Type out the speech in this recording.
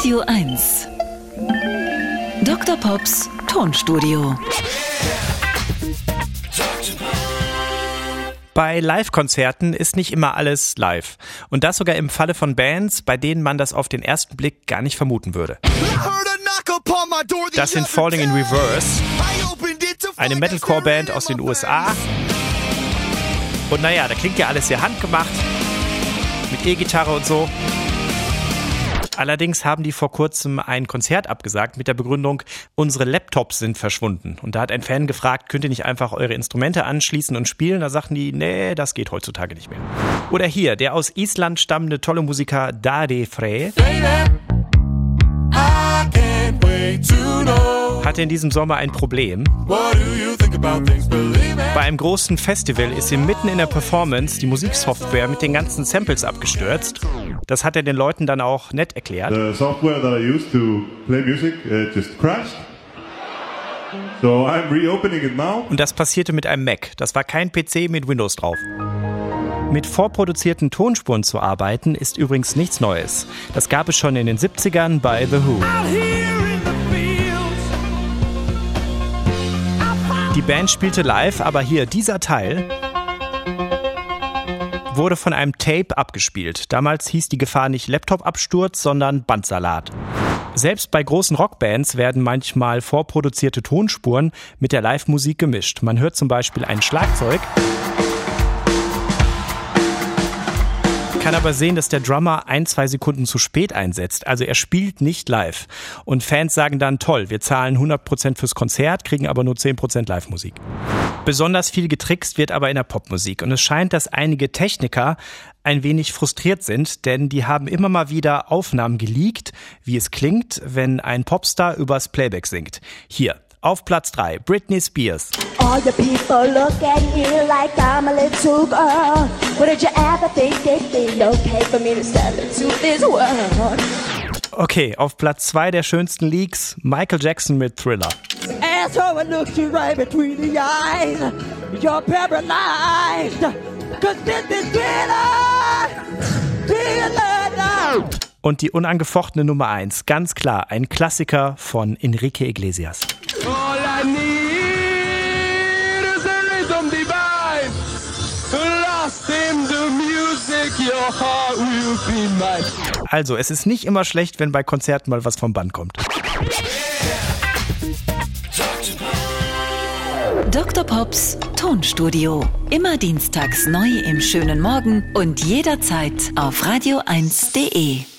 Radio 1. Dr. Pops Tonstudio. Bei Live-Konzerten ist nicht immer alles live. Und das sogar im Falle von Bands, bei denen man das auf den ersten Blick gar nicht vermuten würde. Das sind Falling in Reverse, eine Metalcore-Band aus den USA. Und naja, da klingt ja alles sehr handgemacht, mit E-Gitarre und so. Allerdings haben die vor kurzem ein Konzert abgesagt mit der Begründung, unsere Laptops sind verschwunden. Und da hat ein Fan gefragt, könnt ihr nicht einfach eure Instrumente anschließen und spielen? Da sagten die, nee, das geht heutzutage nicht mehr. Oder hier, der aus Island stammende tolle Musiker Dade Frey. hatte in diesem Sommer ein Problem. Bei einem großen Festival ist ihm mitten in der Performance die Musiksoftware mit den ganzen Samples abgestürzt. Das hat er den Leuten dann auch nett erklärt. The software that I used to play music uh, just crashed. So I'm reopening it now. Und das passierte mit einem Mac. Das war kein PC mit Windows drauf. Mit vorproduzierten Tonspuren zu arbeiten ist übrigens nichts Neues. Das gab es schon in den 70ern bei The Who. Die Band spielte live, aber hier dieser Teil wurde von einem Tape abgespielt. Damals hieß die Gefahr nicht Laptop-Absturz, sondern Bandsalat. Selbst bei großen Rockbands werden manchmal vorproduzierte Tonspuren mit der Live-Musik gemischt. Man hört zum Beispiel ein Schlagzeug. Kann aber sehen, dass der Drummer ein, zwei Sekunden zu spät einsetzt. Also er spielt nicht live. Und Fans sagen dann, toll, wir zahlen 100% fürs Konzert, kriegen aber nur 10% Live-Musik. Besonders viel getrickst wird aber in der Popmusik. Und es scheint, dass einige Techniker ein wenig frustriert sind, denn die haben immer mal wieder Aufnahmen geleakt, wie es klingt, wenn ein Popstar übers Playback singt. Hier, auf Platz 3, Britney Spears. All the people look at you like I'm a little girl. Okay auf Platz 2 der schönsten Leaks, Michael Jackson mit Thriller. Asshole looks you right between the eyes. You're paralyzed. Cause this is Thriller. Thriller now. Und die unangefochtene Nummer 1, ganz klar, ein Klassiker von Enrique Iglesias. Also, es ist nicht immer schlecht, wenn bei Konzerten mal was vom Band kommt. Dr. Pops Tonstudio. Immer dienstags neu im schönen Morgen und jederzeit auf radio1.de.